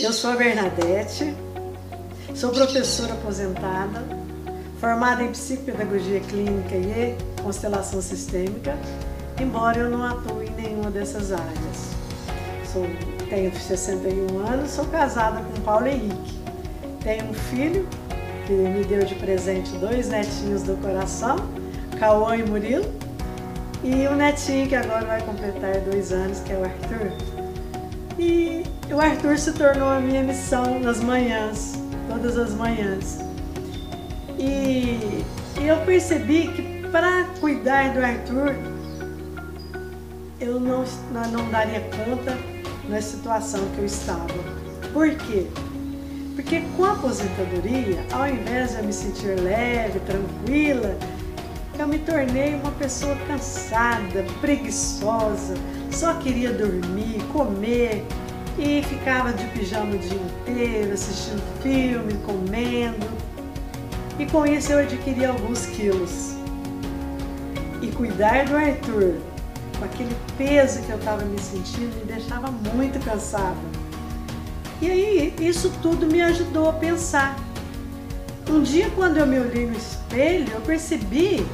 Eu sou a Bernadette, sou professora aposentada, formada em psicopedagogia clínica e constelação sistêmica, embora eu não atue em nenhuma dessas áreas. Sou, tenho 61 anos, sou casada com Paulo Henrique. Tenho um filho que me deu de presente dois netinhos do coração, Cauã e Murilo, e um netinho que agora vai completar dois anos, que é o Arthur. E o Arthur se tornou a minha missão nas manhãs, todas as manhãs. E, eu percebi que para cuidar do Arthur, eu não, não daria conta na situação que eu estava. Por quê? Porque com a aposentadoria, ao invés de eu me sentir leve, tranquila, eu me tornei uma pessoa cansada, preguiçosa, só queria dormir, comer e ficava de pijama o dia inteiro, assistindo filme, comendo. E com isso eu adquiri alguns quilos. E cuidar do Arthur, com aquele peso que eu estava me sentindo, me deixava muito cansada. E aí isso tudo me ajudou a pensar. Um dia quando eu me olhei no espelho, eu percebi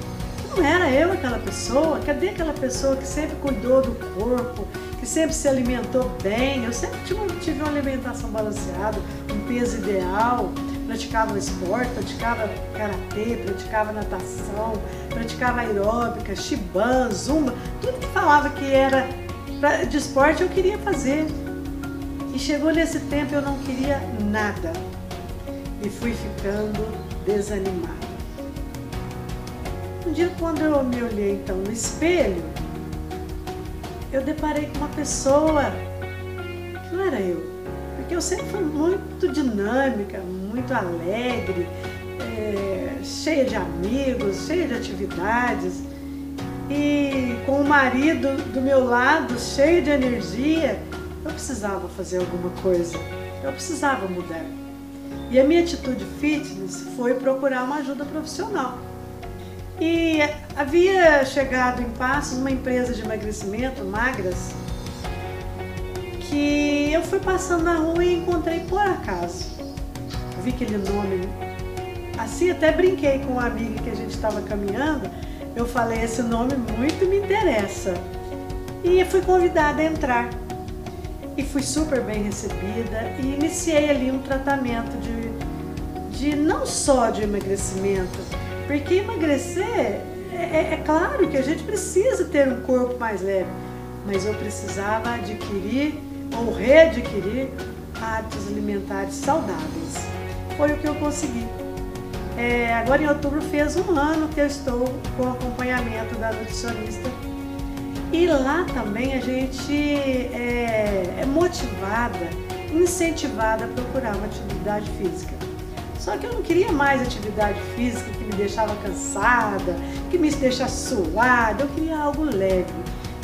não era eu aquela pessoa. Cadê aquela pessoa que sempre cuidou do corpo, que sempre se alimentou bem? Eu sempre tive uma alimentação balanceada, um peso ideal, praticava esporte, praticava karatê, praticava natação, praticava aeróbica, shiban, zumba, tudo que falava que era de esporte eu queria fazer. E chegou nesse tempo eu não queria nada. E fui ficando desanimada. Um dia, quando eu me olhei então no espelho, eu deparei com uma pessoa que não era eu. Porque eu sempre fui muito dinâmica, muito alegre, é, cheia de amigos, cheia de atividades. E com o marido do meu lado, cheio de energia, eu precisava fazer alguma coisa. Eu precisava mudar. E a minha atitude fitness foi procurar uma ajuda profissional. E havia chegado em Passos uma empresa de emagrecimento, Magras, que eu fui passando na rua e encontrei por acaso. Vi aquele nome. Assim, até brinquei com uma amiga que a gente estava caminhando. Eu falei: esse nome muito me interessa. E fui convidada a entrar. E fui super bem recebida e iniciei ali um tratamento de, de não só de emagrecimento, porque emagrecer, é, é, é claro que a gente precisa ter um corpo mais leve, mas eu precisava adquirir ou readquirir hábitos alimentares saudáveis. Foi o que eu consegui. É, agora em outubro fez um ano que eu estou com acompanhamento da nutricionista. E lá também a gente é, é motivada, incentivada a procurar uma atividade física. Só que eu não queria mais atividade física que me deixava cansada, que me deixasse suada. Eu queria algo leve,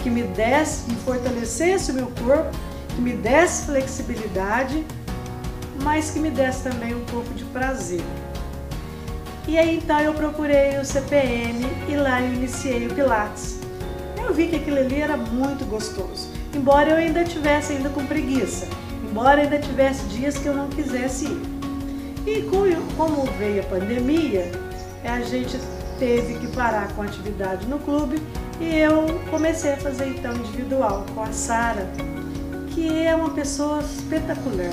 que me desse, me fortalecesse o meu corpo, que me desse flexibilidade, mas que me desse também um pouco de prazer. E aí então eu procurei o CPM e lá eu iniciei o Pilates. Eu vi que aquilo ali era muito gostoso, embora eu ainda tivesse ainda com preguiça, embora ainda tivesse dias que eu não quisesse ir. E como veio a pandemia, a gente teve que parar com a atividade no clube e eu comecei a fazer então individual com a Sara, que é uma pessoa espetacular.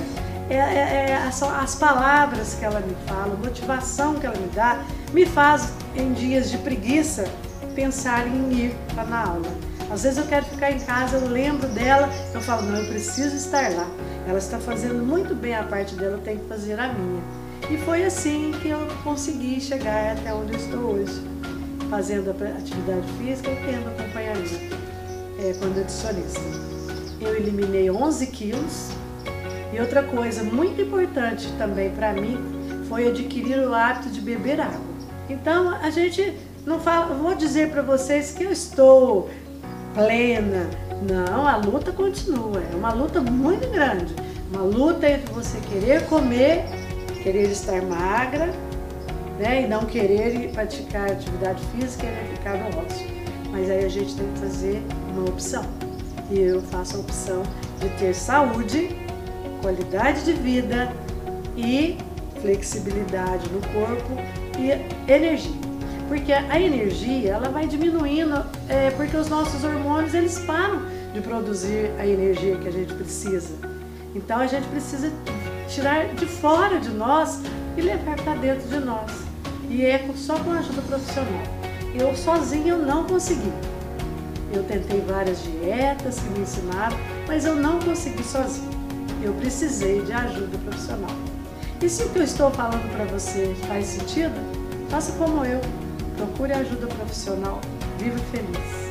É, é, é, as, as palavras que ela me fala, a motivação que ela me dá, me faz em dias de preguiça pensar em ir para na aula. Às vezes eu quero ficar em casa, eu lembro dela, eu falo, não, eu preciso estar lá. Ela está fazendo muito bem a parte dela, eu tenho que fazer a minha. E foi assim que eu consegui chegar até onde eu estou hoje, fazendo a atividade física e tendo acompanhamento é, com nutricionista. Eu eliminei 11 quilos e outra coisa muito importante também para mim foi adquirir o hábito de beber água. Então a gente não fala, vou dizer para vocês que eu estou plena. Não, a luta continua. É uma luta muito grande. Uma luta entre você querer comer querer estar magra, né? E não querer praticar atividade física e ficar no ócio. Mas aí a gente tem que fazer uma opção. E eu faço a opção de ter saúde qualidade de vida e flexibilidade no corpo e energia. Porque a energia ela vai diminuindo é, porque os nossos hormônios eles param de produzir a energia que a gente precisa. Então a gente precisa tirar de fora de nós e levar para dentro de nós. E é só com a ajuda profissional. Eu sozinha eu não consegui. Eu tentei várias dietas que me ensinaram, mas eu não consegui sozinha. Eu precisei de ajuda profissional. E se o que eu estou falando para você faz sentido, faça como eu. Procure ajuda profissional. Viva feliz.